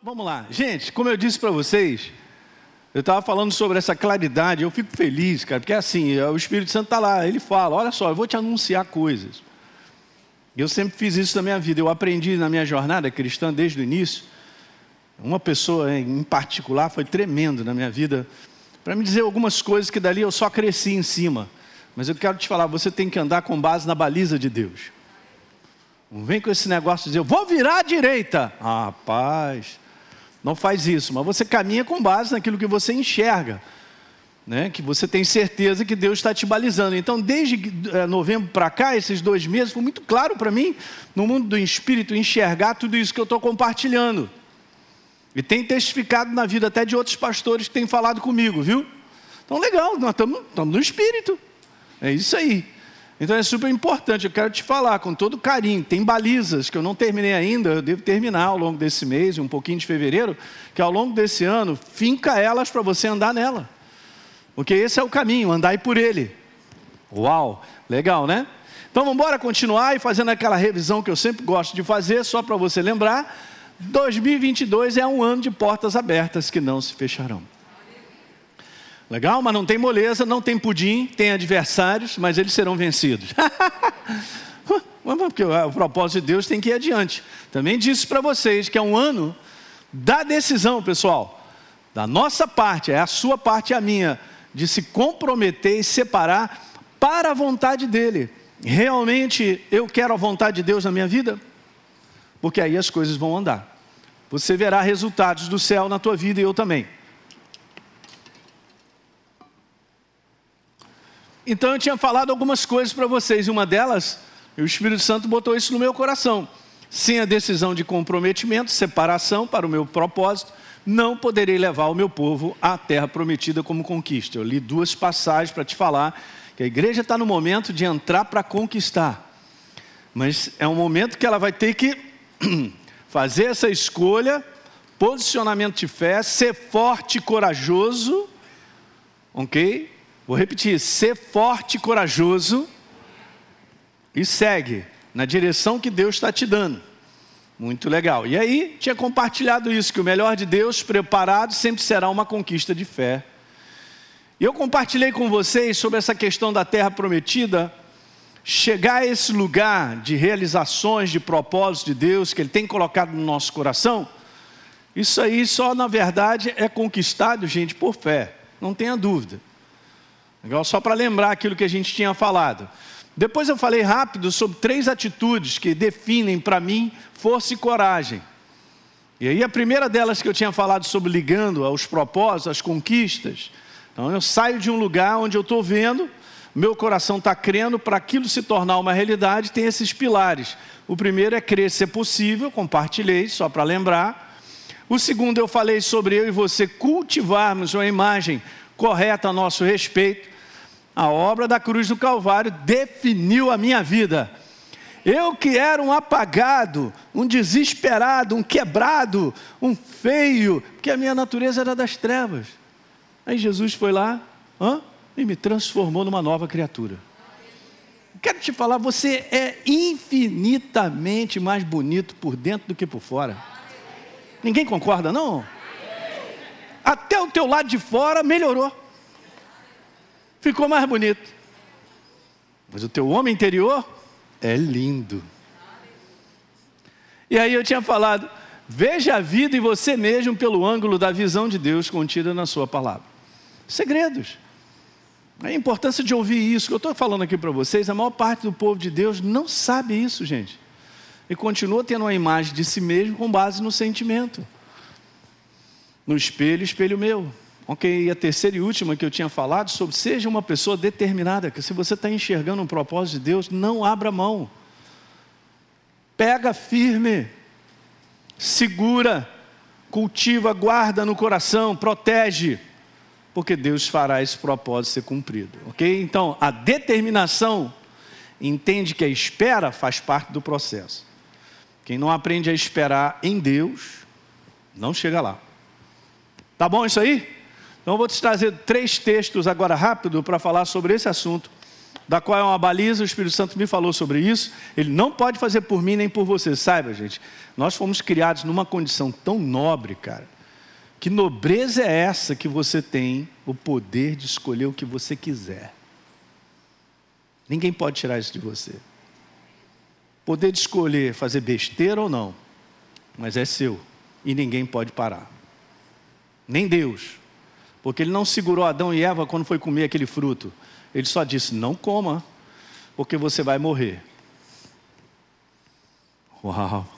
Vamos lá. Gente, como eu disse para vocês, eu estava falando sobre essa claridade, eu fico feliz, cara, porque é assim, é, o Espírito Santo está lá, ele fala, olha só, eu vou te anunciar coisas. Eu sempre fiz isso na minha vida, eu aprendi na minha jornada cristã desde o início. Uma pessoa em particular foi tremendo na minha vida, para me dizer algumas coisas que dali eu só cresci em cima. Mas eu quero te falar, você tem que andar com base na baliza de Deus. Não vem com esse negócio de dizer, eu vou virar à direita. Ah, rapaz, não faz isso, mas você caminha com base naquilo que você enxerga. Né, que você tem certeza que Deus está te balizando. Então, desde é, novembro para cá, esses dois meses, foi muito claro para mim, no mundo do espírito, enxergar tudo isso que eu estou compartilhando. E tem testificado na vida até de outros pastores que têm falado comigo, viu? Então, legal, nós estamos no espírito. É isso aí. Então é super importante, eu quero te falar com todo carinho. Tem balizas que eu não terminei ainda, eu devo terminar ao longo desse mês um pouquinho de fevereiro, que ao longo desse ano, finca elas para você andar nela. Porque esse é o caminho, andar por ele. Uau, legal, né? Então vamos embora continuar e fazendo aquela revisão que eu sempre gosto de fazer, só para você lembrar. 2022 é um ano de portas abertas que não se fecharão. Legal? Mas não tem moleza, não tem pudim, tem adversários, mas eles serão vencidos. Porque o propósito de Deus tem que ir adiante. Também disse para vocês que é um ano da decisão, pessoal. Da nossa parte, é a sua parte e a minha, de se comprometer e separar para a vontade dEle. Realmente eu quero a vontade de Deus na minha vida? Porque aí as coisas vão andar. Você verá resultados do céu na tua vida e eu também. Então eu tinha falado algumas coisas para vocês, e uma delas, o Espírito Santo botou isso no meu coração. Sem a decisão de comprometimento, separação para o meu propósito, não poderei levar o meu povo à terra prometida como conquista. Eu li duas passagens para te falar que a igreja está no momento de entrar para conquistar, mas é um momento que ela vai ter que fazer essa escolha, posicionamento de fé, ser forte e corajoso, ok? Vou repetir: ser forte e corajoso e segue na direção que Deus está te dando. Muito legal. E aí, tinha compartilhado isso: que o melhor de Deus preparado sempre será uma conquista de fé. E eu compartilhei com vocês sobre essa questão da terra prometida, chegar a esse lugar de realizações, de propósitos de Deus que Ele tem colocado no nosso coração. Isso aí só, na verdade, é conquistado, gente, por fé, não tenha dúvida. Legal? Só para lembrar aquilo que a gente tinha falado. Depois eu falei rápido sobre três atitudes que definem para mim força e coragem. E aí a primeira delas que eu tinha falado sobre ligando aos propósitos, às conquistas. Então eu saio de um lugar onde eu estou vendo, meu coração está crendo para aquilo se tornar uma realidade, tem esses pilares. O primeiro é crer ser possível, compartilhei, só para lembrar. O segundo eu falei sobre eu e você cultivarmos uma imagem correta a nosso respeito. A obra da cruz do Calvário definiu a minha vida. Eu que era um apagado, um desesperado, um quebrado, um feio, porque a minha natureza era das trevas. Aí Jesus foi lá hã? e me transformou numa nova criatura. Quero te falar, você é infinitamente mais bonito por dentro do que por fora. Ninguém concorda, não? Até o teu lado de fora melhorou. Ficou mais bonito. Mas o teu homem interior é lindo. E aí eu tinha falado, veja a vida em você mesmo pelo ângulo da visão de Deus contida na sua palavra. Segredos. A importância de ouvir isso que eu estou falando aqui para vocês, a maior parte do povo de Deus não sabe isso, gente. E continua tendo uma imagem de si mesmo com base no sentimento no espelho, espelho meu. Ok, e a terceira e última que eu tinha falado sobre seja uma pessoa determinada, que se você está enxergando um propósito de Deus, não abra mão. Pega firme, segura, cultiva, guarda no coração, protege, porque Deus fará esse propósito ser cumprido. Ok? Então, a determinação entende que a espera faz parte do processo. Quem não aprende a esperar em Deus, não chega lá. Tá bom isso aí? Então eu vou te trazer três textos agora rápido para falar sobre esse assunto. da qual é uma baliza, o Espírito Santo me falou sobre isso. Ele não pode fazer por mim nem por você. Saiba, gente, nós fomos criados numa condição tão nobre, cara. Que nobreza é essa que você tem o poder de escolher o que você quiser? Ninguém pode tirar isso de você. Poder de escolher fazer besteira ou não, mas é seu e ninguém pode parar. Nem Deus, porque Ele não segurou Adão e Eva quando foi comer aquele fruto. Ele só disse: não coma, porque você vai morrer. Uau!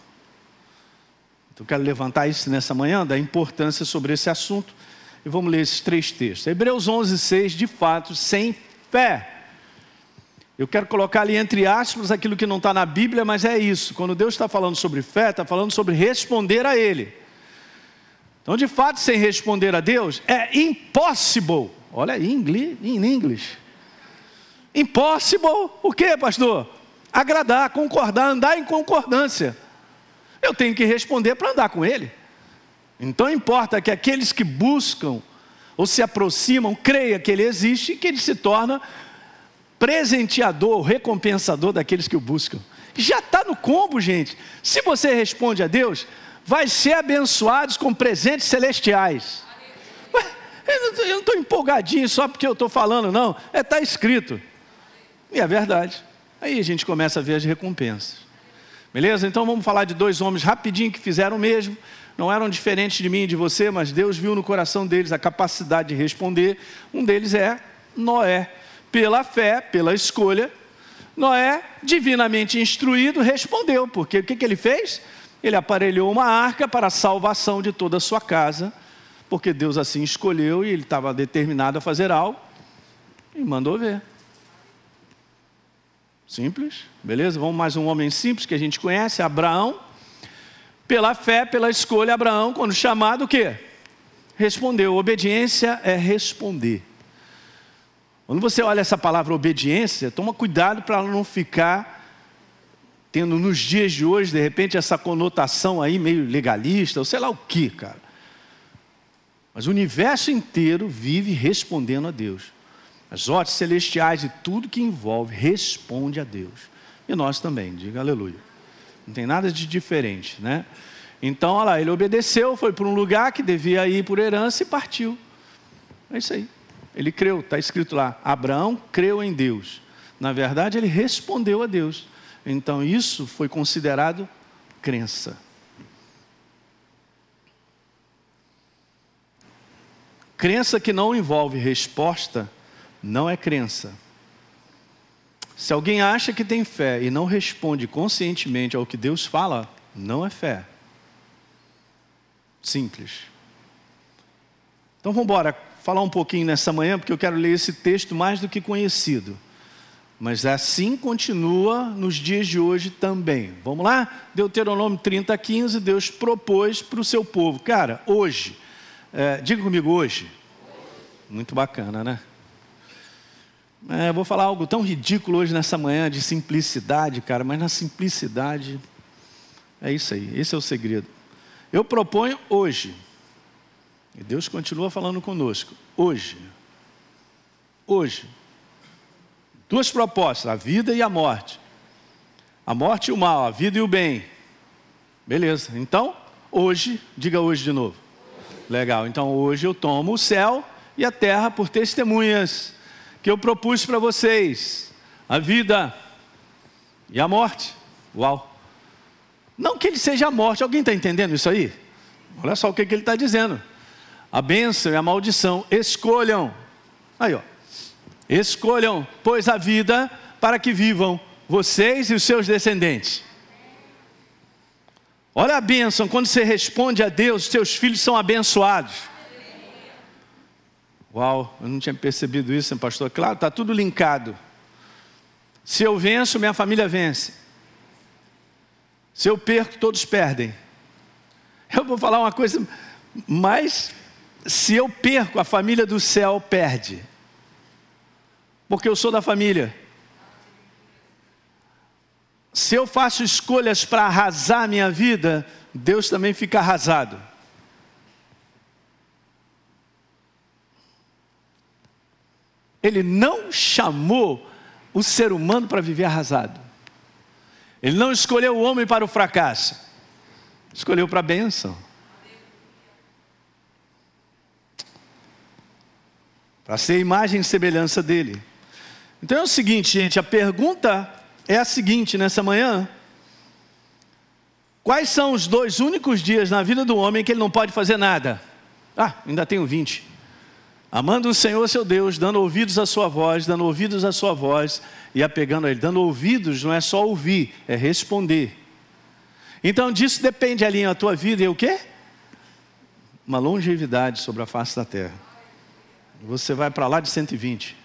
Então, quero levantar isso nessa manhã, da importância sobre esse assunto. E vamos ler esses três textos. Hebreus 11, 6, de fato, sem fé. Eu quero colocar ali entre aspas aquilo que não está na Bíblia, mas é isso. Quando Deus está falando sobre fé, está falando sobre responder a Ele. Então, de fato, sem responder a Deus, é impossible. Olha aí, em inglês. Impossible, o que, pastor? Agradar, concordar, andar em concordância. Eu tenho que responder para andar com Ele. Então importa que aqueles que buscam ou se aproximam, creia que Ele existe e que Ele se torna presenteador, recompensador daqueles que o buscam. Já está no combo, gente. Se você responde a Deus, vai ser abençoados com presentes celestiais. Eu não estou empolgadinho só porque eu estou falando, não. É, está escrito. E é verdade. Aí a gente começa a ver as recompensas. Beleza? Então vamos falar de dois homens rapidinho que fizeram o mesmo. Não eram diferentes de mim e de você, mas Deus viu no coração deles a capacidade de responder. Um deles é Noé. Pela fé, pela escolha, Noé, divinamente instruído, respondeu. Porque o que, que ele fez? Ele aparelhou uma arca para a salvação de toda a sua casa, porque Deus assim escolheu e ele estava determinado a fazer algo e mandou ver. Simples, beleza? Vamos mais um homem simples que a gente conhece, Abraão. Pela fé, pela escolha, Abraão, quando chamado, o quê? Respondeu. Obediência é responder. Quando você olha essa palavra obediência, toma cuidado para não ficar tendo nos dias de hoje, de repente, essa conotação aí meio legalista, ou sei lá o que, cara. Mas o universo inteiro vive respondendo a Deus. As ordens celestiais e tudo que envolve responde a Deus. E nós também, diga aleluia. Não tem nada de diferente, né? Então, olha lá, ele obedeceu, foi para um lugar que devia ir por herança e partiu. É isso aí. Ele creu, está escrito lá. Abraão creu em Deus. Na verdade, ele respondeu a Deus. Então, isso foi considerado crença. Crença que não envolve resposta não é crença. Se alguém acha que tem fé e não responde conscientemente ao que Deus fala, não é fé. Simples. Então vamos embora falar um pouquinho nessa manhã, porque eu quero ler esse texto mais do que conhecido. Mas assim continua nos dias de hoje também. Vamos lá? Deuteronômio 30, 15, Deus propôs para o seu povo. Cara, hoje, é, diga comigo hoje. Muito bacana, né? É, vou falar algo tão ridículo hoje nessa manhã de simplicidade, cara, mas na simplicidade é isso aí, esse é o segredo. Eu proponho hoje, e Deus continua falando conosco, hoje, hoje, duas propostas, a vida e a morte. A morte e o mal, a vida e o bem. Beleza, então, hoje, diga hoje de novo. Legal, então hoje eu tomo o céu e a terra por testemunhas que eu propus para vocês: a vida e a morte. Uau! Não que ele seja a morte, alguém está entendendo isso aí? Olha só o que, que ele está dizendo: a bênção e a maldição, escolham. Aí, ó. Escolham, pois, a vida para que vivam vocês e os seus descendentes. Olha a bênção, quando você responde a Deus, seus filhos são abençoados. Uau, eu não tinha percebido isso, pastor. Claro, está tudo linkado. Se eu venço, minha família vence. Se eu perco, todos perdem. Eu vou falar uma coisa, mas se eu perco, a família do céu perde. Porque eu sou da família. Se eu faço escolhas para arrasar minha vida, Deus também fica arrasado. Ele não chamou o ser humano para viver arrasado. Ele não escolheu o homem para o fracasso, escolheu para a bênção. Para ser imagem e semelhança dele. Então é o seguinte, gente, a pergunta é a seguinte nessa manhã: Quais são os dois únicos dias na vida do homem que ele não pode fazer nada? Ah, ainda tenho 20. Amando o Senhor seu Deus, dando ouvidos à sua voz, dando ouvidos à sua voz e apegando a Ele. Dando ouvidos não é só ouvir, é responder. Então disso depende ali a tua vida e o quê? Uma longevidade sobre a face da terra. Você vai para lá de 120.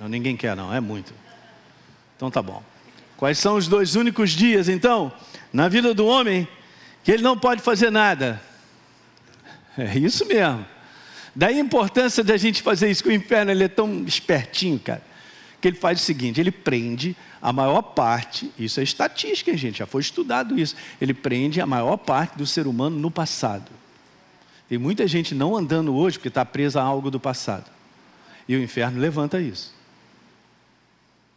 Não, ninguém quer não, é muito. Então tá bom. Quais são os dois únicos dias então na vida do homem que ele não pode fazer nada? É isso mesmo. Daí a importância de a gente fazer isso, que o inferno ele é tão espertinho, cara, que ele faz o seguinte: ele prende a maior parte, isso é estatística, gente, já foi estudado isso. Ele prende a maior parte do ser humano no passado. Tem muita gente não andando hoje porque está presa a algo do passado. E o inferno levanta isso.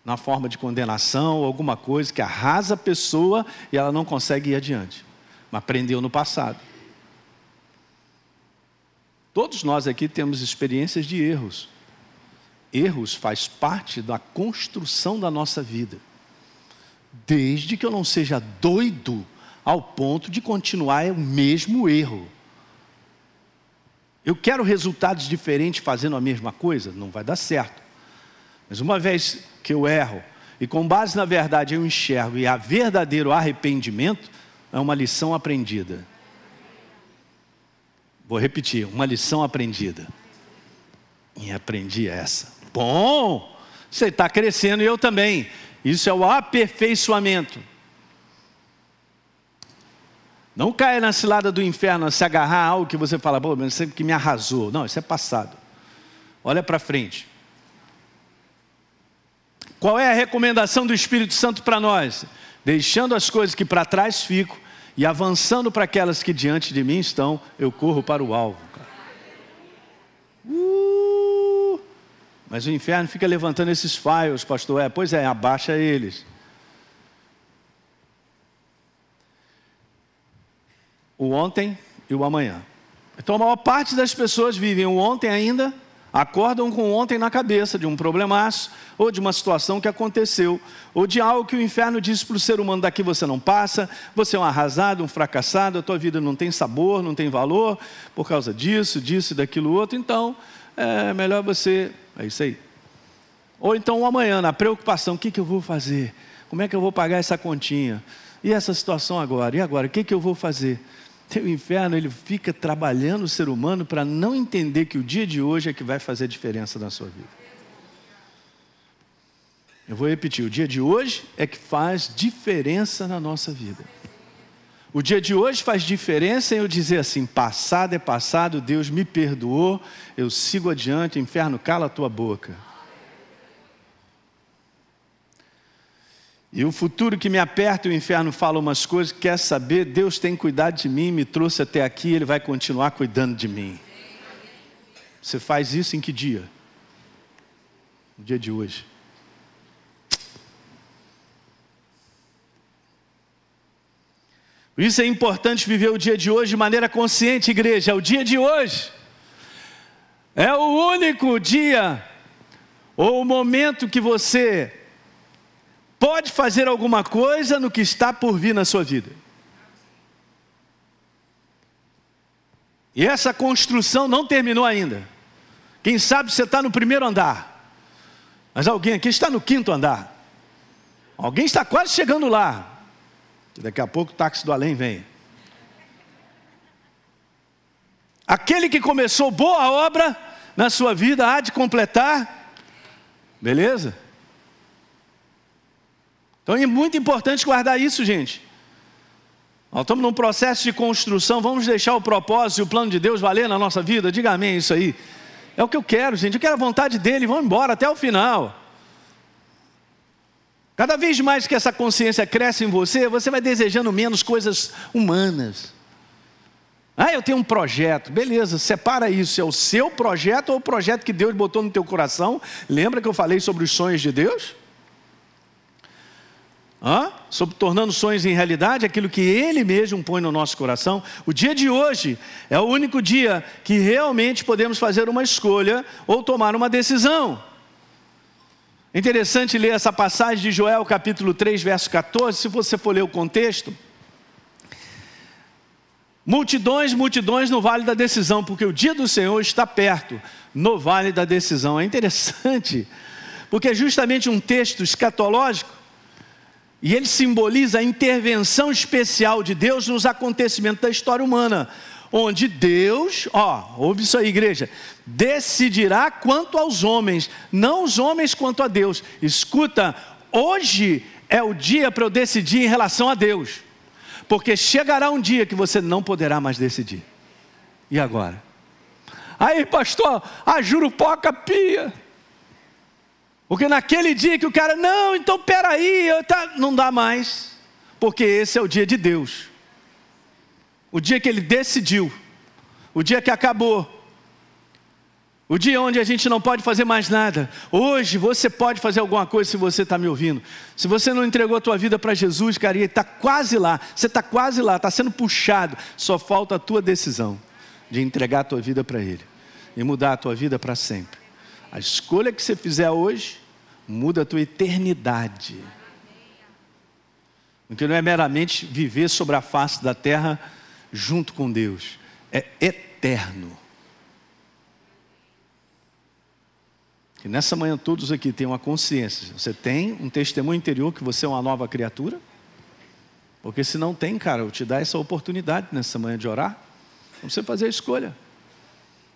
Na forma de condenação, ou alguma coisa que arrasa a pessoa e ela não consegue ir adiante. Mas prendeu no passado. Todos nós aqui temos experiências de erros. Erros faz parte da construção da nossa vida. Desde que eu não seja doido ao ponto de continuar o mesmo erro. Eu quero resultados diferentes fazendo a mesma coisa? Não vai dar certo. Mas uma vez que eu erro, e com base na verdade eu enxergo e há verdadeiro arrependimento, é uma lição aprendida. Vou repetir, uma lição aprendida. E aprendi essa. Bom, você está crescendo e eu também. Isso é o aperfeiçoamento. Não caia na cilada do inferno, se agarrar a algo que você fala, pô, mas sempre que me arrasou. Não, isso é passado. Olha para frente. Qual é a recomendação do Espírito Santo para nós? Deixando as coisas que para trás ficam e avançando para aquelas que diante de mim estão, eu corro para o alvo. Uh, mas o inferno fica levantando esses files, pastor. É, pois é, abaixa eles. O ontem e o amanhã. Então a maior parte das pessoas vivem o ontem ainda acordam com ontem na cabeça de um problemaço, ou de uma situação que aconteceu, ou de algo que o inferno disse para o ser humano: daqui você não passa, você é um arrasado, um fracassado, a tua vida não tem sabor, não tem valor, por causa disso, disso daquilo outro, então é melhor você. É isso aí. Ou então o amanhã, na preocupação: o que, que eu vou fazer? Como é que eu vou pagar essa continha? E essa situação agora? E agora? O que, que eu vou fazer? O inferno ele fica trabalhando o ser humano para não entender que o dia de hoje é que vai fazer diferença na sua vida. Eu vou repetir: o dia de hoje é que faz diferença na nossa vida. O dia de hoje faz diferença em eu dizer assim: passado é passado, Deus me perdoou, eu sigo adiante, inferno, cala a tua boca. E o futuro que me aperta, o inferno fala umas coisas, quer saber, Deus tem cuidado de mim, me trouxe até aqui, Ele vai continuar cuidando de mim. Você faz isso em que dia? No dia de hoje. Por isso é importante viver o dia de hoje de maneira consciente, igreja. É o dia de hoje. É o único dia ou o momento que você pode fazer alguma coisa no que está por vir na sua vida. E essa construção não terminou ainda. Quem sabe você está no primeiro andar, mas alguém aqui está no quinto andar. Alguém está quase chegando lá. Daqui a pouco o táxi do além vem. Aquele que começou boa obra na sua vida há de completar. Beleza? Então é muito importante guardar isso, gente. Nós estamos num processo de construção, vamos deixar o propósito e o plano de Deus valer na nossa vida? Diga amém isso aí. É o que eu quero, gente. Eu quero a vontade dele, vamos embora até o final. Cada vez mais que essa consciência cresce em você, você vai desejando menos coisas humanas. Ah, eu tenho um projeto. Beleza, separa isso. É o seu projeto ou o projeto que Deus botou no teu coração? Lembra que eu falei sobre os sonhos de Deus? Hã? sobre tornando sonhos em realidade, aquilo que Ele mesmo põe no nosso coração. O dia de hoje é o único dia que realmente podemos fazer uma escolha ou tomar uma decisão. Interessante ler essa passagem de Joel, capítulo 3, verso 14, se você for ler o contexto. Multidões, multidões no vale da decisão, porque o dia do Senhor está perto, no vale da decisão. É interessante, porque é justamente um texto escatológico e ele simboliza a intervenção especial de Deus nos acontecimentos da história humana, onde Deus, ó, ouve isso aí, igreja, decidirá quanto aos homens, não os homens quanto a Deus. Escuta, hoje é o dia para eu decidir em relação a Deus, porque chegará um dia que você não poderá mais decidir. E agora? Aí, pastor, a jurupoca pia. Porque naquele dia que o cara, não, então peraí, tá, não dá mais. Porque esse é o dia de Deus. O dia que ele decidiu. O dia que acabou. O dia onde a gente não pode fazer mais nada. Hoje você pode fazer alguma coisa se você está me ouvindo. Se você não entregou a tua vida para Jesus, cara, está quase lá. Você está quase lá, está sendo puxado. Só falta a tua decisão de entregar a tua vida para Ele e mudar a tua vida para sempre. A escolha que você fizer hoje muda a tua eternidade. Porque não é meramente viver sobre a face da terra junto com Deus, é eterno. E nessa manhã todos aqui têm uma consciência. Você tem um testemunho interior que você é uma nova criatura? Porque se não tem, cara, eu te dar essa oportunidade nessa manhã de orar, você fazer a escolha.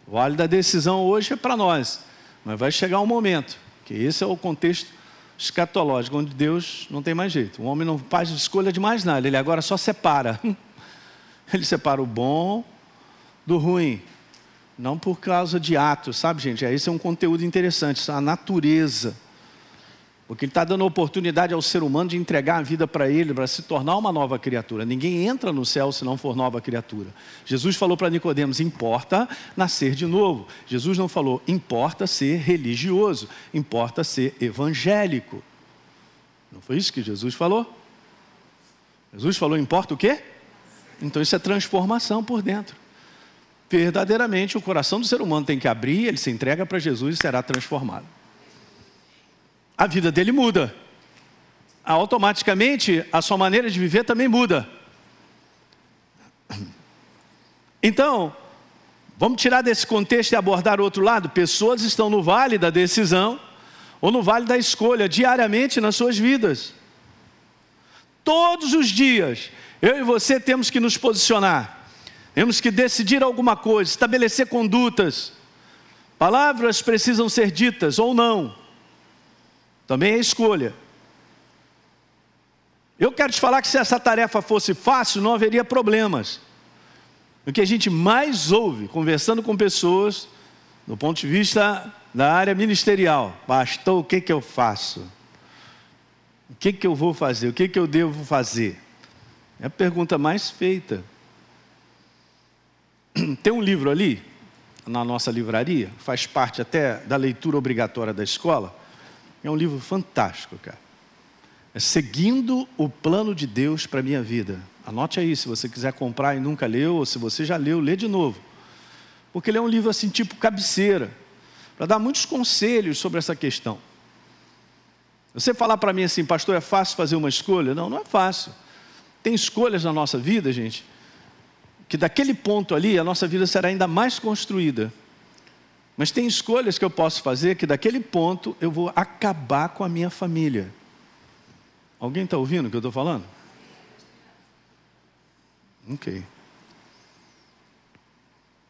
O vale da decisão hoje é para nós, mas vai chegar um momento que esse é o contexto escatológico, onde Deus não tem mais jeito. O homem não faz escolha de mais nada, ele agora só separa. Ele separa o bom do ruim. Não por causa de atos, sabe, gente? Esse é um conteúdo interessante, a natureza porque Ele está dando oportunidade ao ser humano de entregar a vida para Ele, para se tornar uma nova criatura. Ninguém entra no céu se não for nova criatura. Jesus falou para Nicodemos: importa nascer de novo. Jesus não falou, importa ser religioso, importa ser evangélico. Não foi isso que Jesus falou? Jesus falou, importa o quê? Então isso é transformação por dentro. Verdadeiramente o coração do ser humano tem que abrir, ele se entrega para Jesus e será transformado a vida dele muda. Automaticamente, a sua maneira de viver também muda. Então, vamos tirar desse contexto e abordar outro lado. Pessoas estão no vale da decisão ou no vale da escolha diariamente nas suas vidas. Todos os dias, eu e você temos que nos posicionar, temos que decidir alguma coisa, estabelecer condutas. Palavras precisam ser ditas ou não. Também é escolha. Eu quero te falar que se essa tarefa fosse fácil, não haveria problemas. O que a gente mais ouve conversando com pessoas, do ponto de vista da área ministerial, pastor, o que, que eu faço? O que, que eu vou fazer? O que, que eu devo fazer? É a pergunta mais feita. Tem um livro ali, na nossa livraria, faz parte até da leitura obrigatória da escola é um livro fantástico, cara. É Seguindo o Plano de Deus para a Minha Vida. Anote aí, se você quiser comprar e nunca leu, ou se você já leu, lê de novo. Porque ele é um livro assim, tipo cabeceira, para dar muitos conselhos sobre essa questão. Você falar para mim assim, pastor, é fácil fazer uma escolha? Não, não é fácil. Tem escolhas na nossa vida, gente, que daquele ponto ali a nossa vida será ainda mais construída. Mas tem escolhas que eu posso fazer que daquele ponto eu vou acabar com a minha família. Alguém está ouvindo o que eu estou falando? Ok.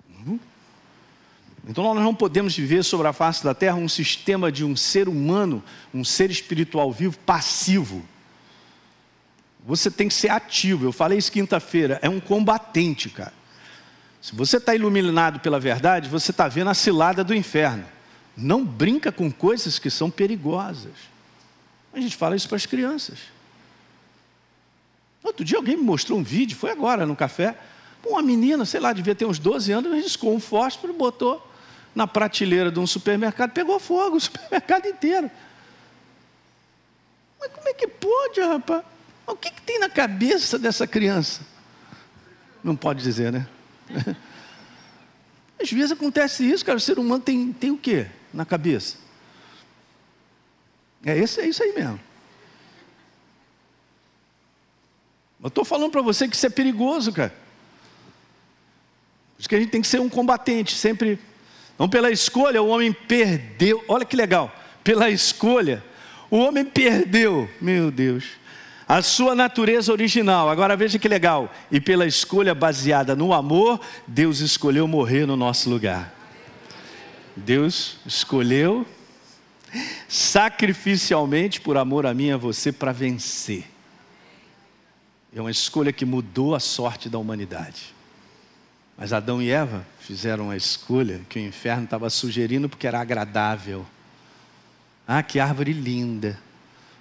Uhum. Então nós não podemos viver sobre a face da terra um sistema de um ser humano, um ser espiritual vivo, passivo. Você tem que ser ativo. Eu falei isso quinta-feira, é um combatente, cara. Se você está iluminado pela verdade, você está vendo a cilada do inferno. Não brinca com coisas que são perigosas. A gente fala isso para as crianças. Outro dia alguém me mostrou um vídeo, foi agora no café. Uma menina, sei lá, devia ter uns 12 anos, riscou um fósforo e botou na prateleira de um supermercado, pegou fogo o supermercado inteiro. Mas como é que pode, rapaz? o que, que tem na cabeça dessa criança? Não pode dizer, né? Às vezes acontece isso, cara. O ser humano tem, tem o quê na cabeça? É, esse, é isso aí mesmo. Eu estou falando para você que isso é perigoso, cara. Por isso que a gente tem que ser um combatente, sempre. Não pela escolha, o homem perdeu. Olha que legal. Pela escolha, o homem perdeu, meu Deus, a sua natureza original. Agora veja que legal. E pela escolha baseada no amor, Deus escolheu morrer no nosso lugar. Deus escolheu sacrificialmente por amor a mim e a você para vencer. É uma escolha que mudou a sorte da humanidade. Mas Adão e Eva fizeram a escolha que o inferno estava sugerindo porque era agradável. Ah, que árvore linda.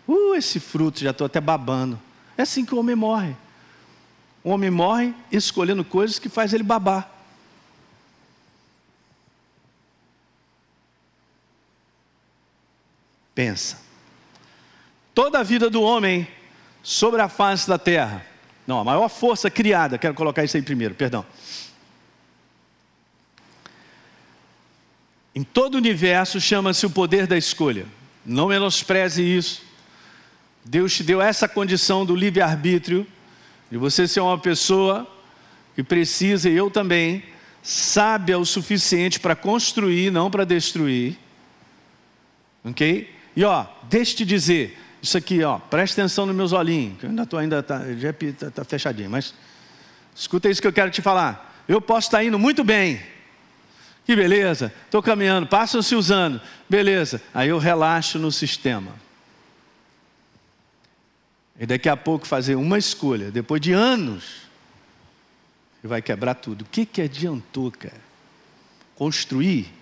Uh, esse fruto, já estou até babando. É assim que o homem morre. O homem morre escolhendo coisas que faz ele babar. Pensa. Toda a vida do homem sobre a face da terra. Não, a maior força criada, quero colocar isso aí primeiro, perdão. Em todo o universo chama-se o poder da escolha. Não menospreze isso. Deus te deu essa condição do livre-arbítrio, de você ser uma pessoa que precisa, e eu também, sábia o suficiente para construir, não para destruir. Ok? E ó, deixa te dizer, isso aqui, ó, presta atenção nos meus olhinhos, que eu ainda estou ainda, tá, já está tá fechadinho, mas escuta isso que eu quero te falar. Eu posso estar tá indo muito bem, que beleza, estou caminhando, passam-se usando, beleza. Aí eu relaxo no sistema. E daqui a pouco fazer uma escolha, depois de anos, e vai quebrar tudo. O que, que adiantou, cara? Construir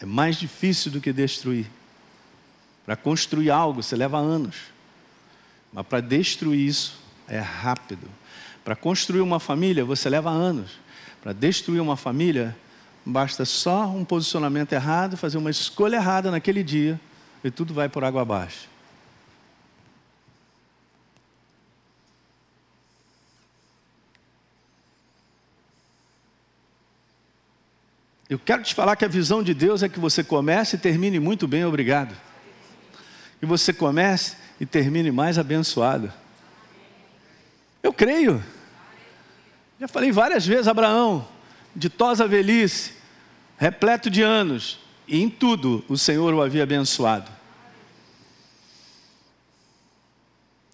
é mais difícil do que destruir. Para construir algo, você leva anos. Mas para destruir isso, é rápido. Para construir uma família, você leva anos. Para destruir uma família, Basta só um posicionamento errado, fazer uma escolha errada naquele dia e tudo vai por água abaixo. Eu quero te falar que a visão de Deus é que você comece e termine muito bem, obrigado. Que você comece e termine mais abençoado. Eu creio. Já falei várias vezes, Abraão, ditosa velhice, repleto de anos, e em tudo o Senhor o havia abençoado.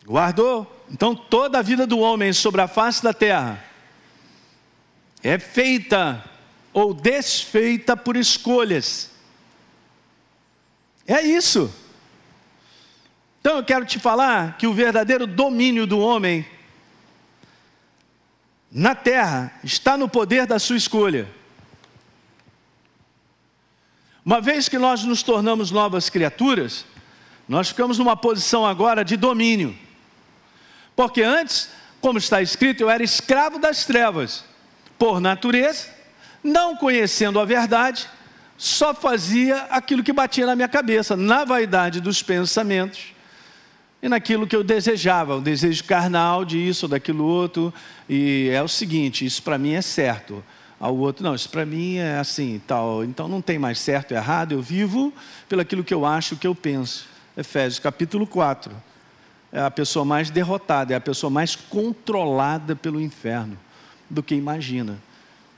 Guardou. Então toda a vida do homem sobre a face da terra é feita ou desfeita por escolhas. É isso. Então eu quero te falar que o verdadeiro domínio do homem na terra está no poder da sua escolha. Uma vez que nós nos tornamos novas criaturas, nós ficamos numa posição agora de domínio. Porque antes, como está escrito, eu era escravo das trevas, por natureza, não conhecendo a verdade, só fazia aquilo que batia na minha cabeça, na vaidade dos pensamentos e naquilo que eu desejava, o desejo carnal de isso daquilo outro. E é o seguinte: isso para mim é certo ao outro, não, isso para mim é assim, tal. Então não tem mais certo e errado, eu vivo pelaquilo que eu acho, que eu penso. Efésios capítulo 4. É a pessoa mais derrotada, é a pessoa mais controlada pelo inferno do que imagina.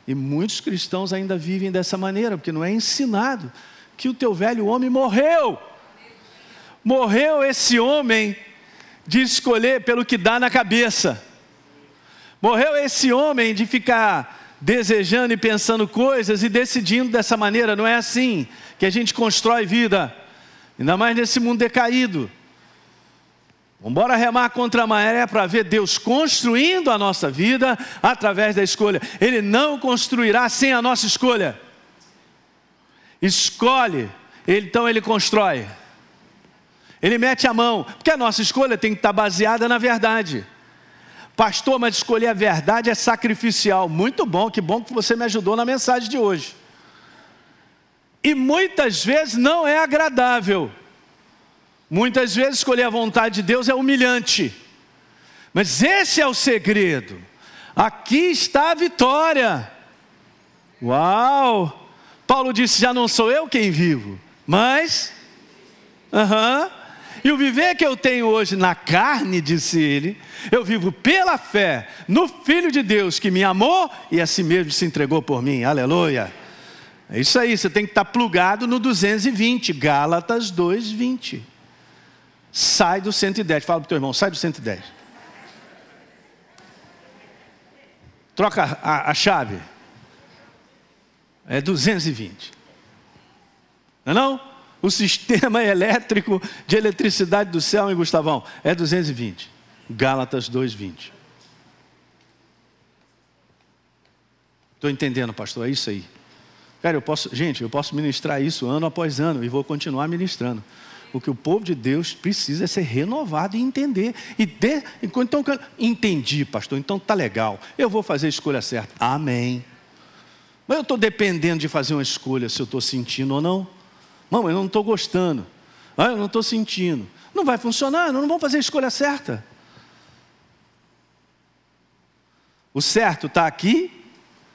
E muitos cristãos ainda vivem dessa maneira, porque não é ensinado que o teu velho homem morreu. Morreu esse homem de escolher pelo que dá na cabeça. Morreu esse homem de ficar desejando e pensando coisas e decidindo dessa maneira. Não é assim que a gente constrói vida, ainda mais nesse mundo decaído. Vamos remar contra a maré para ver Deus construindo a nossa vida através da escolha. Ele não construirá sem a nossa escolha. Escolhe, então ele constrói. Ele mete a mão, porque a nossa escolha tem que estar baseada na verdade. Pastor, mas escolher a verdade é sacrificial. Muito bom, que bom que você me ajudou na mensagem de hoje. E muitas vezes não é agradável. Muitas vezes escolher a vontade de Deus é humilhante. Mas esse é o segredo. Aqui está a vitória. Uau! Paulo disse: Já não sou eu quem vivo, mas. Aham. E o viver que eu tenho hoje na carne, disse ele, eu vivo pela fé no Filho de Deus que me amou e a si mesmo se entregou por mim. Aleluia. É isso aí, você tem que estar plugado no 220, Gálatas 2:20. Sai do 110. Fala para o teu irmão, sai do 110. Troca a, a chave. É 220. Não é não? O sistema elétrico de eletricidade do céu, hein, Gustavão? É 220. Gálatas 2,20. Estou entendendo, pastor, é isso aí. Cara, eu posso, gente, eu posso ministrar isso ano após ano e vou continuar ministrando. O que o povo de Deus precisa é ser renovado e entender. E então, entendi, pastor, então tá legal. Eu vou fazer a escolha certa. Amém. Mas eu estou dependendo de fazer uma escolha se eu estou sentindo ou não. Não, eu não estou gostando. Ah, eu não estou sentindo. Não vai funcionar, não vamos fazer a escolha certa. O certo está aqui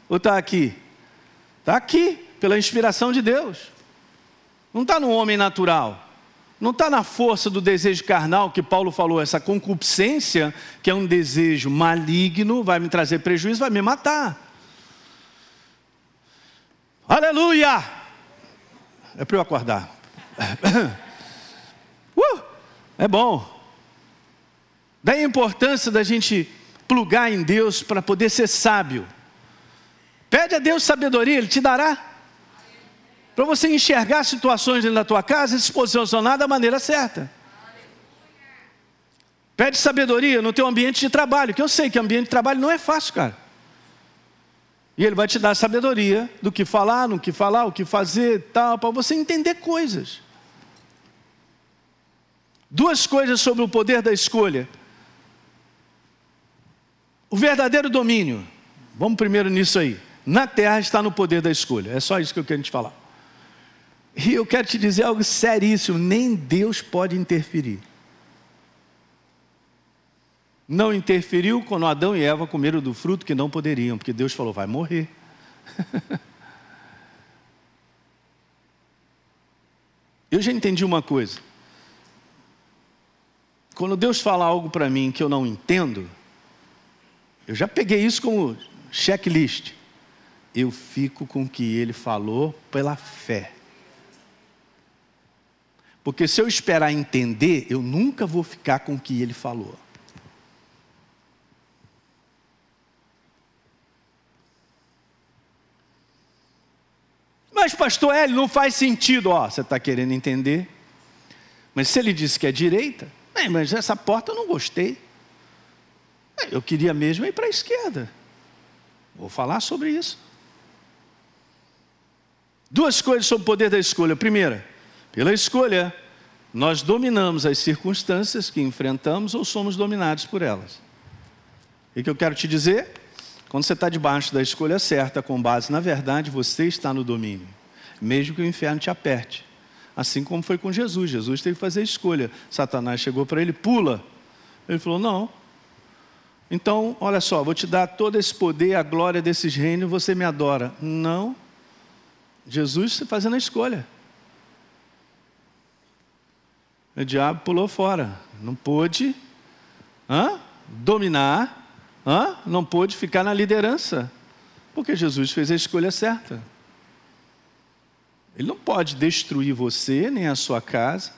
ou está aqui? Está aqui, pela inspiração de Deus. Não está no homem natural. Não está na força do desejo carnal que Paulo falou, essa concupiscência, que é um desejo maligno, vai me trazer prejuízo, vai me matar. Aleluia! É para eu acordar. Uh, é bom. Daí a importância da gente plugar em Deus para poder ser sábio. Pede a Deus sabedoria, Ele te dará. Para você enxergar situações dentro da tua casa e se posicionar da maneira certa. Pede sabedoria no teu ambiente de trabalho, que eu sei que ambiente de trabalho não é fácil, cara. E Ele vai te dar sabedoria do que falar, no que falar, o que fazer, tal, para você entender coisas. Duas coisas sobre o poder da escolha. O verdadeiro domínio. Vamos primeiro nisso aí na terra está no poder da escolha. É só isso que eu quero te falar. E eu quero te dizer algo seríssimo: nem Deus pode interferir. Não interferiu quando Adão e Eva comeram do fruto que não poderiam, porque Deus falou: vai morrer. eu já entendi uma coisa. Quando Deus fala algo para mim que eu não entendo, eu já peguei isso como checklist eu fico com o que ele falou pela fé. Porque se eu esperar entender, eu nunca vou ficar com o que ele falou. Mas, pastor Hélio, não faz sentido. Ó, você está querendo entender? Mas se ele disse que é direita, mas essa porta eu não gostei. Eu queria mesmo ir para a esquerda. Vou falar sobre isso. Duas coisas sobre o poder da escolha. Primeira, pela escolha, nós dominamos as circunstâncias que enfrentamos ou somos dominados por elas. O que eu quero te dizer? Quando você está debaixo da escolha certa, com base na verdade, você está no domínio, mesmo que o inferno te aperte. Assim como foi com Jesus. Jesus teve que fazer a escolha. Satanás chegou para ele, pula. Ele falou: Não. Então, olha só, vou te dar todo esse poder, a glória desses reinos, você me adora. Não. Jesus fazendo a escolha. O diabo pulou fora. Não pôde hã? dominar, hã? não pôde ficar na liderança. Porque Jesus fez a escolha certa. Ele não pode destruir você nem a sua casa,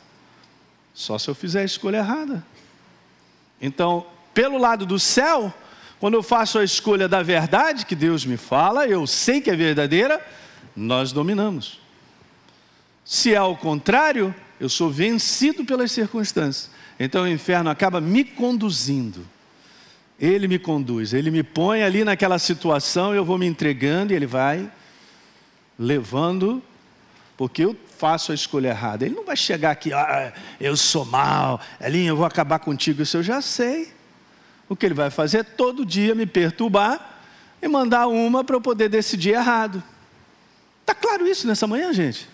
só se eu fizer a escolha errada. Então, pelo lado do céu, quando eu faço a escolha da verdade que Deus me fala, eu sei que é verdadeira, nós dominamos. Se é ao contrário, eu sou vencido pelas circunstâncias. Então o inferno acaba me conduzindo. Ele me conduz, ele me põe ali naquela situação, eu vou me entregando e ele vai levando, porque eu faço a escolha errada. Ele não vai chegar aqui, ah, eu sou mal, Elinho, eu vou acabar contigo. Isso eu já sei. O que ele vai fazer é todo dia me perturbar e mandar uma para eu poder decidir errado. Está claro isso nessa manhã, gente?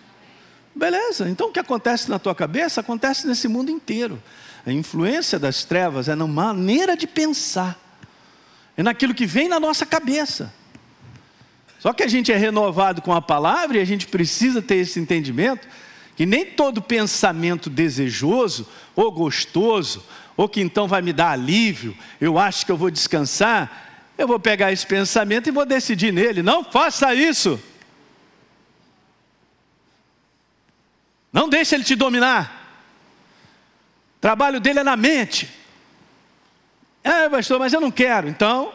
Beleza, então o que acontece na tua cabeça acontece nesse mundo inteiro. A influência das trevas é na maneira de pensar, é naquilo que vem na nossa cabeça. Só que a gente é renovado com a palavra e a gente precisa ter esse entendimento que nem todo pensamento desejoso ou gostoso, ou que então vai me dar alívio, eu acho que eu vou descansar, eu vou pegar esse pensamento e vou decidir nele. Não faça isso. Não deixe ele te dominar. O trabalho dele é na mente. É, pastor, mas eu não quero. Então,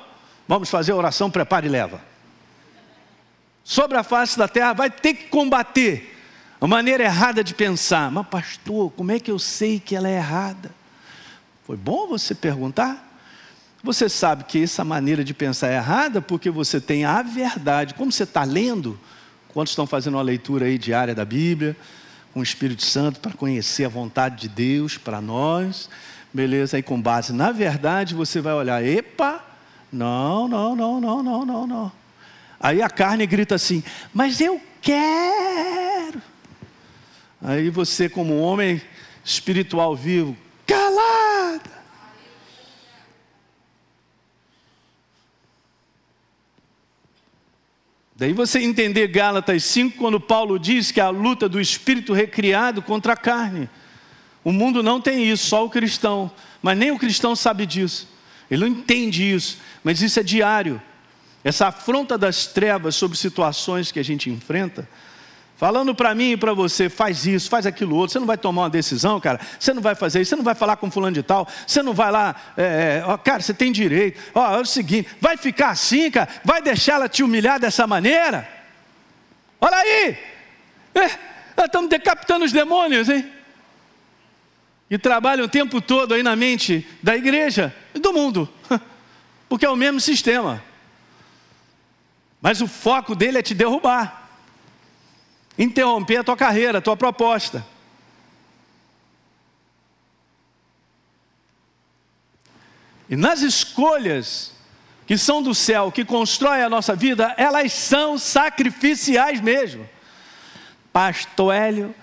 vamos fazer a oração, prepare e leva. Sobre a face da terra, vai ter que combater a maneira errada de pensar. Mas, pastor, como é que eu sei que ela é errada? Foi bom você perguntar? Você sabe que essa maneira de pensar é errada porque você tem a verdade. Como você está lendo? Quantos estão fazendo uma leitura aí diária da Bíblia? Com o Espírito Santo para conhecer a vontade de Deus para nós. Beleza? Aí com base na verdade você vai olhar, epa, não, não, não, não, não, não, não. Aí a carne grita assim, mas eu quero. Aí você, como homem espiritual vivo, calada. Daí você entender Gálatas 5, quando Paulo diz que a luta do espírito recriado contra a carne. O mundo não tem isso, só o cristão. Mas nem o cristão sabe disso. Ele não entende isso. Mas isso é diário. Essa afronta das trevas sobre situações que a gente enfrenta Falando para mim e para você, faz isso, faz aquilo outro. Você não vai tomar uma decisão, cara. Você não vai fazer isso. Você não vai falar com fulano de tal. Você não vai lá, é, é, ó, cara, você tem direito. Ó, é o seguinte, vai ficar assim, cara. Vai deixar ela te humilhar dessa maneira? Olha aí! É, estamos decapitando os demônios, hein? E trabalham o tempo todo aí na mente da igreja e do mundo. Porque é o mesmo sistema. Mas o foco dele é te derrubar interromper a tua carreira, a tua proposta. E nas escolhas que são do céu, que constroem a nossa vida, elas são sacrificiais mesmo. Pastor Hélio,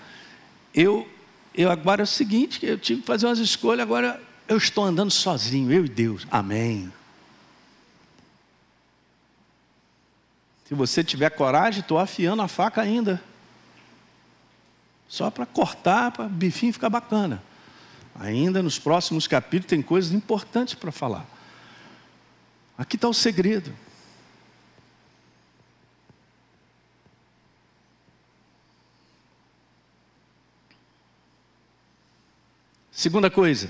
eu, eu agora é o seguinte, eu tive que fazer umas escolhas, agora eu estou andando sozinho, eu e Deus. Amém. Se você tiver coragem, estou afiando a faca ainda. Só para cortar, para o bifinho ficar bacana. Ainda nos próximos capítulos tem coisas importantes para falar. Aqui está o segredo. Segunda coisa,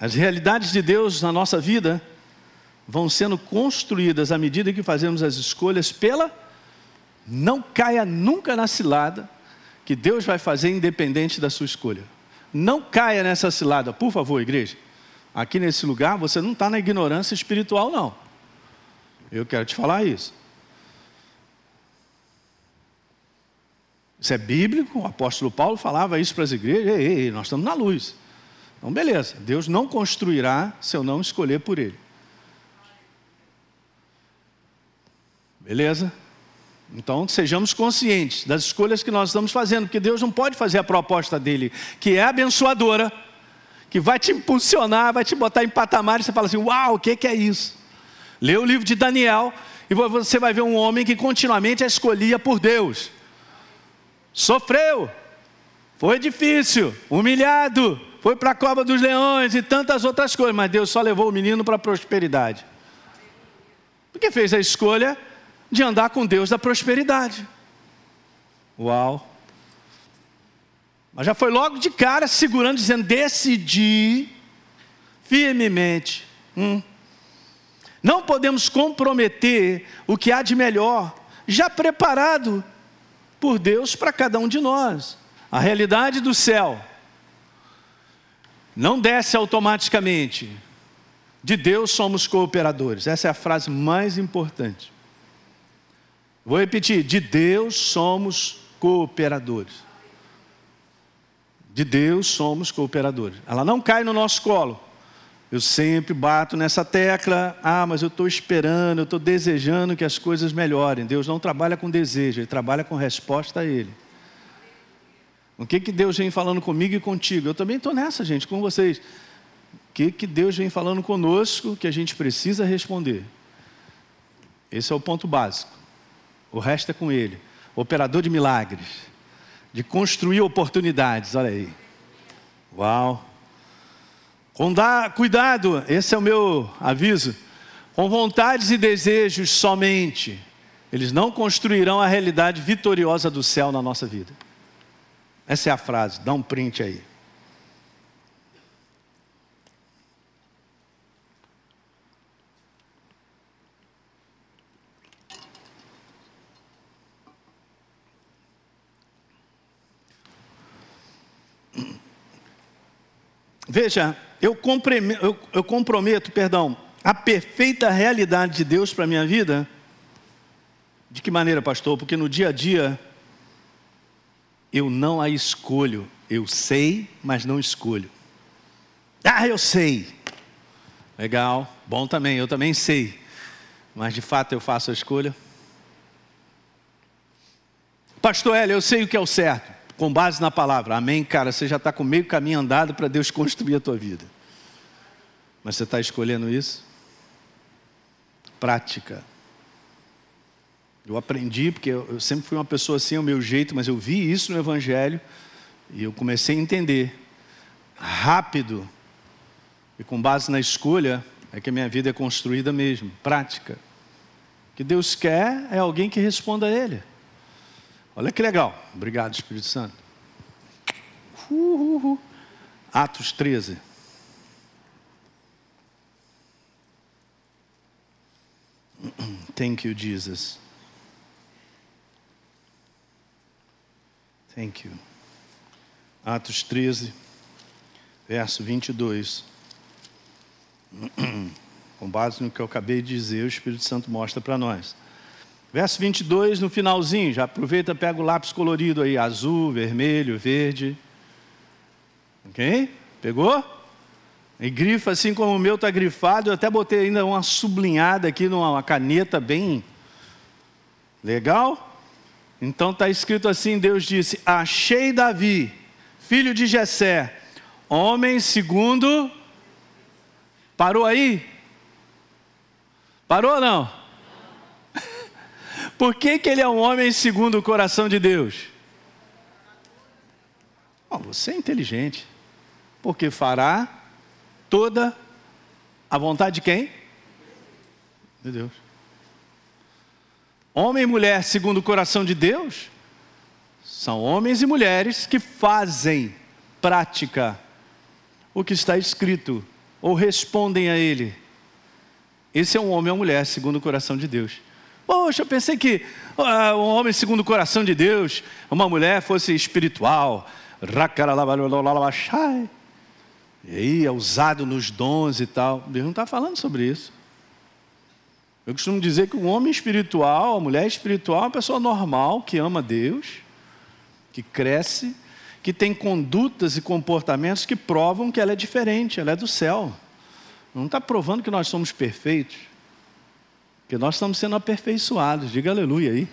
as realidades de Deus na nossa vida vão sendo construídas à medida que fazemos as escolhas pela. Não caia nunca na cilada que Deus vai fazer independente da sua escolha. Não caia nessa cilada, por favor, igreja. Aqui nesse lugar você não está na ignorância espiritual, não. Eu quero te falar isso. Isso é bíblico, o apóstolo Paulo falava isso para as igrejas, ei, ei, nós estamos na luz. Então, beleza, Deus não construirá se eu não escolher por Ele. Beleza? Então, sejamos conscientes das escolhas que nós estamos fazendo, porque Deus não pode fazer a proposta dele, que é abençoadora, que vai te impulsionar, vai te botar em patamar e você fala assim: Uau, o que, que é isso? Lê o livro de Daniel e você vai ver um homem que continuamente a escolhia por Deus. Sofreu, foi difícil, humilhado, foi para a cova dos leões e tantas outras coisas, mas Deus só levou o menino para a prosperidade. Porque fez a escolha de andar com Deus da prosperidade. Uau! Mas já foi logo de cara segurando, dizendo: decidi firmemente. Hum. Não podemos comprometer o que há de melhor, já preparado por Deus para cada um de nós. A realidade do céu não desce automaticamente. De Deus somos cooperadores. Essa é a frase mais importante. Vou repetir: de Deus somos cooperadores. De Deus somos cooperadores. Ela não cai no nosso colo. Eu sempre bato nessa tecla. Ah, mas eu estou esperando, eu estou desejando que as coisas melhorem. Deus não trabalha com desejo, Ele trabalha com resposta a Ele. O que, que Deus vem falando comigo e contigo? Eu também estou nessa, gente, com vocês. que, que Deus vem falando conosco que a gente precisa responder. Esse é o ponto básico. O resto é com Ele. Operador de milagres, de construir oportunidades, olha aí. Uau! Com dar, cuidado, esse é o meu aviso. Com vontades e desejos somente, eles não construirão a realidade vitoriosa do céu na nossa vida. Essa é a frase, dá um print aí. Veja, eu comprometo, eu, eu comprometo, perdão, a perfeita realidade de Deus para a minha vida. De que maneira, pastor? Porque no dia a dia eu não a escolho. Eu sei, mas não escolho. Ah, eu sei. Legal, bom também, eu também sei. Mas de fato eu faço a escolha. Pastor Hélio, eu sei o que é o certo com base na palavra. Amém, cara? Você já está com meio caminho andado para Deus construir a tua vida. Mas você está escolhendo isso? Prática. Eu aprendi, porque eu sempre fui uma pessoa assim, o meu jeito, mas eu vi isso no Evangelho e eu comecei a entender rápido e com base na escolha é que a minha vida é construída mesmo. Prática. O que Deus quer é alguém que responda a Ele. Olha que legal. Obrigado, Espírito Santo. Uh, uh, uh. Atos 13. Thank you, Jesus. Thank you. Atos 13, verso 22. Com base no que eu acabei de dizer, o Espírito Santo mostra para nós. Verso 22, no finalzinho, já aproveita, pega o lápis colorido aí, azul, vermelho, verde. Ok? Pegou? E grifa assim como o meu está grifado, eu até botei ainda uma sublinhada aqui numa caneta bem legal. Então está escrito assim: Deus disse: Achei Davi, filho de Jessé, homem segundo. Parou aí? Parou ou não? Por que, que ele é um homem segundo o coração de Deus? Oh, você é inteligente, porque fará toda a vontade de quem? De Deus. Homem e mulher segundo o coração de Deus são homens e mulheres que fazem prática o que está escrito ou respondem a ele. Esse é um homem ou mulher segundo o coração de Deus. Poxa, eu pensei que uh, um homem segundo o coração de Deus, uma mulher fosse espiritual. E aí é usado nos dons e tal. Deus não está falando sobre isso. Eu costumo dizer que um homem espiritual, a mulher espiritual, é uma pessoa normal que ama Deus, que cresce, que tem condutas e comportamentos que provam que ela é diferente, ela é do céu. Não está provando que nós somos perfeitos. Porque nós estamos sendo aperfeiçoados. Diga aleluia aí.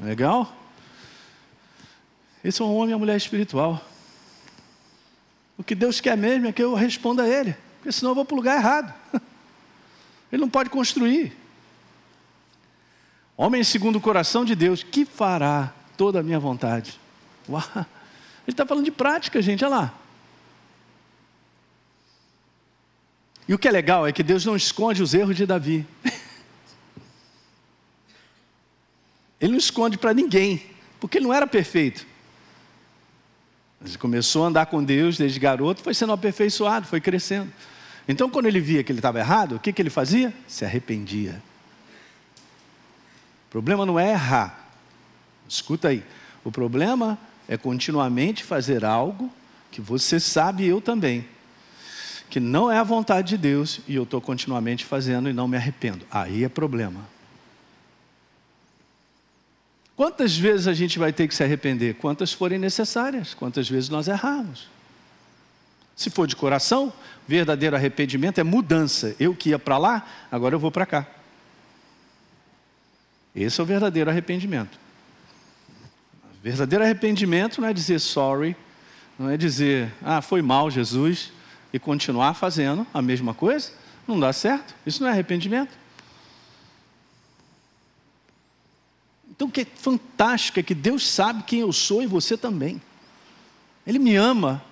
Legal? Esse é um homem e uma mulher espiritual. O que Deus quer mesmo é que eu responda a Ele, porque senão eu vou para o lugar errado. Ele não pode construir. Homem segundo o coração de Deus, que fará toda a minha vontade. Uau. Ele está falando de prática, gente, olha lá. E o que é legal é que Deus não esconde os erros de Davi. Ele não esconde para ninguém, porque ele não era perfeito. Mas ele começou a andar com Deus desde garoto, foi sendo aperfeiçoado, foi crescendo. Então, quando ele via que ele estava errado, o que, que ele fazia? Se arrependia. O problema não é errar. Escuta aí. O problema é continuamente fazer algo que você sabe, eu também, que não é a vontade de Deus e eu estou continuamente fazendo e não me arrependo. Aí é problema. Quantas vezes a gente vai ter que se arrepender? Quantas forem necessárias, quantas vezes nós erramos. Se for de coração, verdadeiro arrependimento é mudança. Eu que ia para lá, agora eu vou para cá. Esse é o verdadeiro arrependimento. Verdadeiro arrependimento não é dizer sorry, não é dizer, ah, foi mal, Jesus, e continuar fazendo a mesma coisa, não dá certo. Isso não é arrependimento. Então que é fantástico é que Deus sabe quem eu sou e você também. Ele me ama.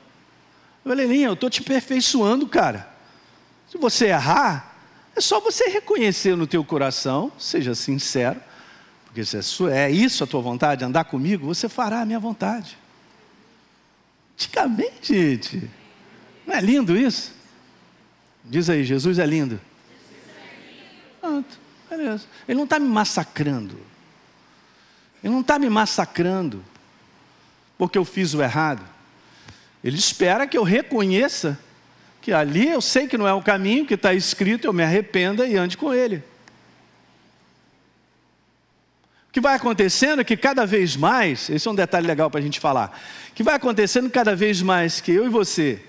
Valelinha, eu estou te aperfeiçoando, cara. Se você errar, é só você reconhecer no teu coração, seja sincero, porque se é, é isso a tua vontade, andar comigo, você fará a minha vontade. Antigamente, gente. Não é lindo isso? Diz aí, Jesus é lindo. Pronto, beleza. Ele não está me massacrando. Ele não está me massacrando porque eu fiz o errado. Ele espera que eu reconheça que ali eu sei que não é o caminho que está escrito, eu me arrependa e ande com ele. O que vai acontecendo é que cada vez mais, esse é um detalhe legal para a gente falar, que vai acontecendo cada vez mais que eu e você,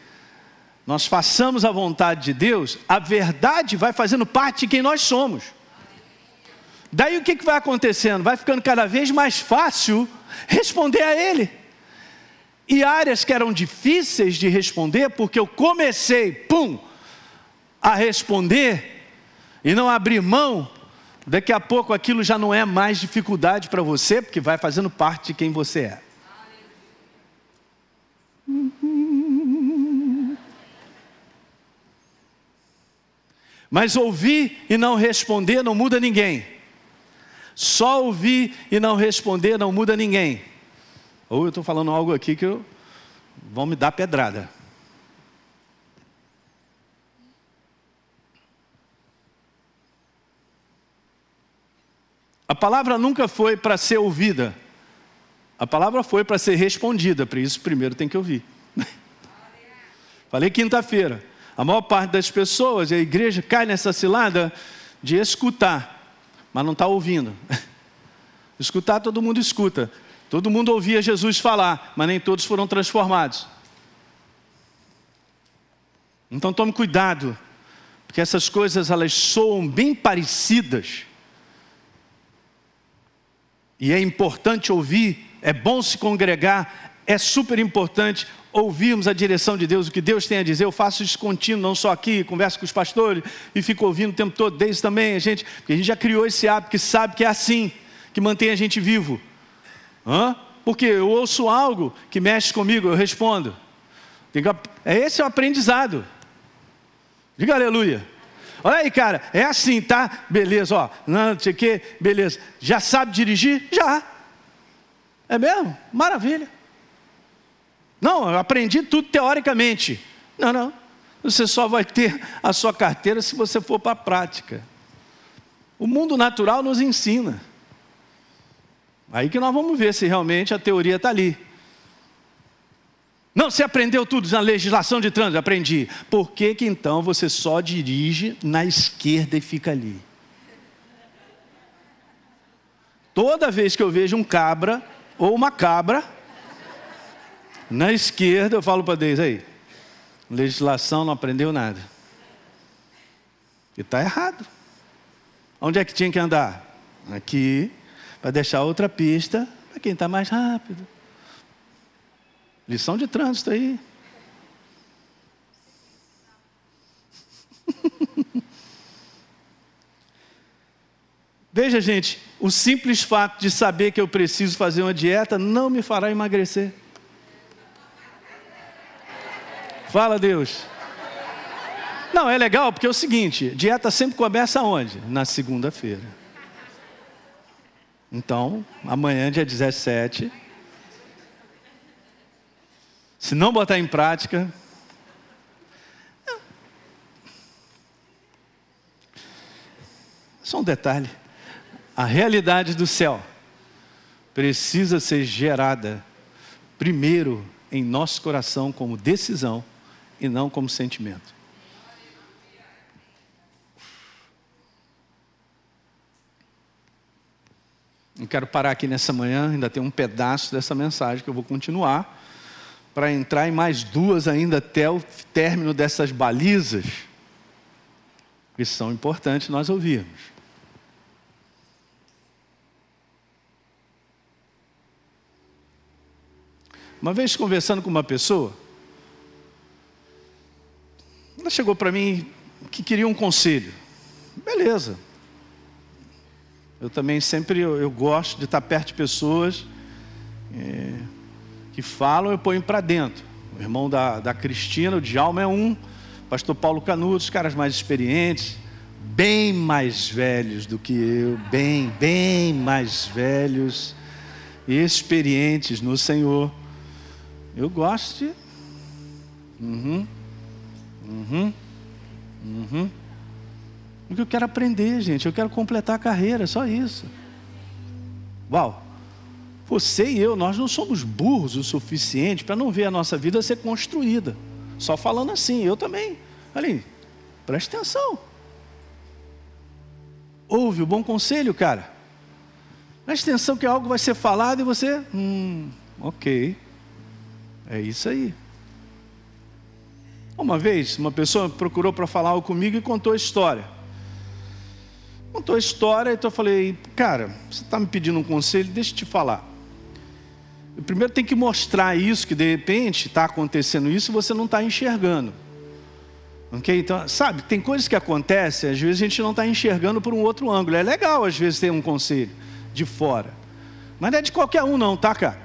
nós façamos a vontade de Deus, a verdade vai fazendo parte de quem nós somos. Daí o que, que vai acontecendo? Vai ficando cada vez mais fácil responder a Ele. E áreas que eram difíceis de responder, porque eu comecei, pum, a responder e não abrir mão, daqui a pouco aquilo já não é mais dificuldade para você, porque vai fazendo parte de quem você é. Mas ouvir e não responder não muda ninguém. Só ouvir e não responder não muda ninguém. Ou eu estou falando algo aqui que eu, vão me dar pedrada. A palavra nunca foi para ser ouvida. A palavra foi para ser respondida, por isso primeiro tem que ouvir. Falei quinta-feira. A maior parte das pessoas, a igreja cai nessa cilada de escutar mas não está ouvindo. Escutar, todo mundo escuta. Todo mundo ouvia Jesus falar, mas nem todos foram transformados. Então tome cuidado, porque essas coisas elas soam bem parecidas. E é importante ouvir, é bom se congregar, é super importante ouvirmos a direção de Deus, o que Deus tem a dizer. Eu faço isso contínuo, não só aqui, converso com os pastores e fico ouvindo o tempo todo, desde também a gente, porque a gente já criou esse hábito que sabe que é assim, que mantém a gente vivo. Hã? Porque eu ouço algo que mexe comigo, eu respondo. É esse é o aprendizado. Diga aleluia. Olha aí, cara, é assim, tá? Beleza, ó. Não sei o que, beleza. Já sabe dirigir? Já. É mesmo? Maravilha. Não, eu aprendi tudo teoricamente. Não, não. Você só vai ter a sua carteira se você for para a prática. O mundo natural nos ensina. Aí que nós vamos ver se realmente a teoria está ali. Não, você aprendeu tudo na legislação de trânsito? Aprendi. Por que, que então você só dirige na esquerda e fica ali? Toda vez que eu vejo um cabra ou uma cabra, na esquerda, eu falo para Deus aí, legislação não aprendeu nada. E está errado. Onde é que tinha que andar? Aqui, para deixar outra pista para quem está mais rápido. Lição de trânsito aí. Veja, gente, o simples fato de saber que eu preciso fazer uma dieta não me fará emagrecer. Fala, Deus. Não, é legal porque é o seguinte: dieta sempre começa onde? Na segunda-feira. Então, amanhã, dia 17. Se não botar em prática. Só um detalhe: a realidade do céu precisa ser gerada primeiro em nosso coração como decisão e não como sentimento. Eu quero parar aqui nessa manhã, ainda tem um pedaço dessa mensagem que eu vou continuar, para entrar em mais duas ainda até o término dessas balizas, que são importantes nós ouvirmos. Uma vez conversando com uma pessoa, chegou para mim que queria um conselho. Beleza. Eu também sempre eu, eu gosto de estar perto de pessoas é, que falam, eu ponho para dentro. O irmão da, da Cristina, o Djalma é um, pastor Paulo Canuto, os caras mais experientes, bem mais velhos do que eu, bem, bem mais velhos experientes no Senhor. Eu gosto de. Uhum. Uhum. Uhum. Porque eu quero aprender, gente. Eu quero completar a carreira, só isso. Uau! Você e eu, nós não somos burros o suficiente para não ver a nossa vida ser construída. Só falando assim, eu também. Ali, preste atenção. Ouve o bom conselho, cara. Preste atenção que algo vai ser falado e você, hum, ok. É isso aí. Uma vez, uma pessoa procurou para falar algo comigo e contou a história. Contou a história, então eu falei, cara, você está me pedindo um conselho, deixa eu te falar. Eu primeiro tem que mostrar isso, que de repente está acontecendo isso e você não está enxergando. Ok? Então, sabe, tem coisas que acontecem, às vezes a gente não está enxergando por um outro ângulo. É legal, às vezes, ter um conselho de fora. Mas não é de qualquer um, não, tá, cara?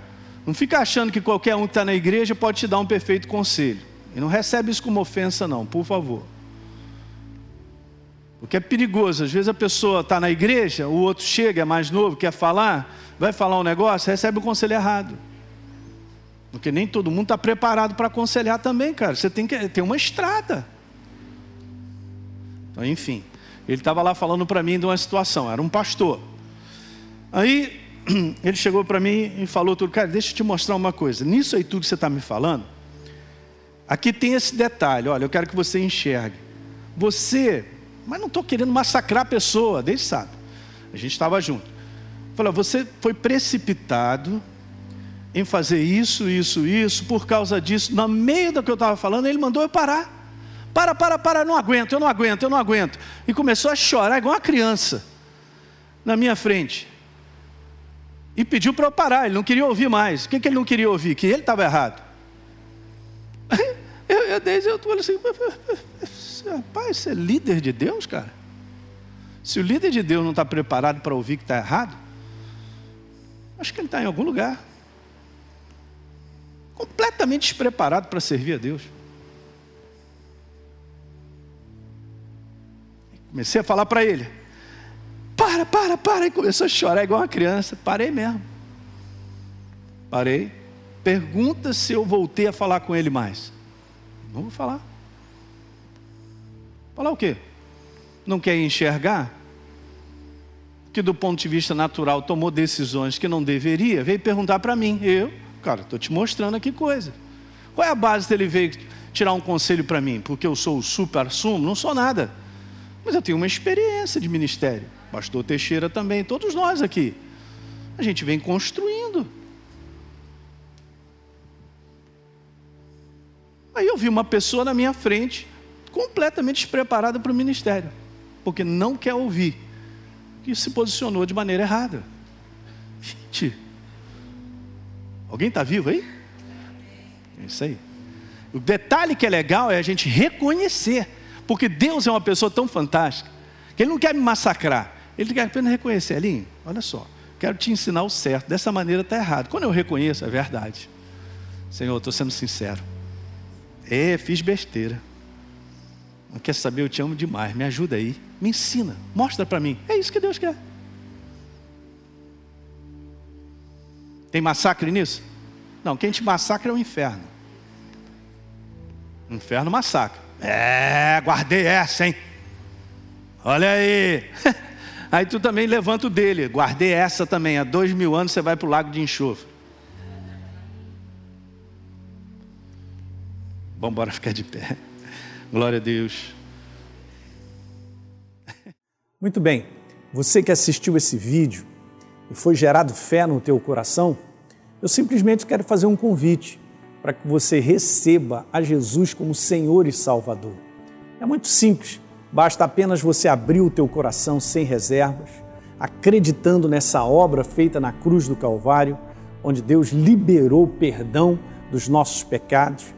Não fica achando que qualquer um que está na igreja pode te dar um perfeito conselho. E não recebe isso como ofensa, não, por favor. Porque é perigoso. Às vezes a pessoa está na igreja, o outro chega, é mais novo, quer falar, vai falar um negócio, recebe o conselho errado. Porque nem todo mundo está preparado para aconselhar também, cara. Você tem que ter uma estrada. Então, enfim, ele estava lá falando para mim de uma situação, era um pastor. Aí ele chegou para mim e falou tudo, cara, deixa eu te mostrar uma coisa. Nisso aí tudo que você está me falando, aqui tem esse detalhe, olha, eu quero que você enxergue. Você mas não estou querendo massacrar a pessoa, desde sabe. A gente estava junto. Falou, você foi precipitado em fazer isso, isso, isso, por causa disso. No meio do que eu estava falando, ele mandou eu parar. Para, para, para, não aguento, eu não aguento, eu não aguento. E começou a chorar igual uma criança na minha frente. E pediu para eu parar, ele não queria ouvir mais. O que, que ele não queria ouvir? Que ele estava errado. Eu, eu, desde eu estou assim, rapaz, você é líder de Deus, cara? Se o líder de Deus não está preparado para ouvir que está errado, acho que ele está em algum lugar. Completamente despreparado para servir a Deus. Comecei a falar para ele: para, para, para. E começou a chorar igual uma criança. Parei mesmo. Parei. Pergunta se eu voltei a falar com ele mais. Não vou falar. Falar o quê? Não quer enxergar? Que do ponto de vista natural tomou decisões que não deveria, veio perguntar para mim. Eu, cara, estou te mostrando aqui coisa. Qual é a base dele veio tirar um conselho para mim? Porque eu sou o super sumo? Não sou nada. Mas eu tenho uma experiência de ministério. Pastor Teixeira também, todos nós aqui. A gente vem construindo. Aí eu vi uma pessoa na minha frente completamente despreparada para o ministério, porque não quer ouvir, que se posicionou de maneira errada. Gente, alguém está vivo aí? É isso aí. O detalhe que é legal é a gente reconhecer, porque Deus é uma pessoa tão fantástica, que Ele não quer me massacrar, Ele quer apenas reconhecer. Elinho, olha só, quero te ensinar o certo, dessa maneira está errado. Quando eu reconheço, é verdade. Senhor, estou sendo sincero. É, fiz besteira. Não quer saber, eu te amo demais. Me ajuda aí. Me ensina. Mostra para mim. É isso que Deus quer. Tem massacre nisso? Não, quem te massacra é o inferno. O inferno massacra. É, guardei essa, hein? Olha aí. Aí tu também levanta o dele. Guardei essa também. Há dois mil anos você vai para o lago de enxofre. Vamos embora ficar de pé. Glória a Deus. Muito bem. Você que assistiu esse vídeo e foi gerado fé no teu coração, eu simplesmente quero fazer um convite para que você receba a Jesus como Senhor e Salvador. É muito simples, basta apenas você abrir o teu coração sem reservas, acreditando nessa obra feita na cruz do Calvário, onde Deus liberou perdão dos nossos pecados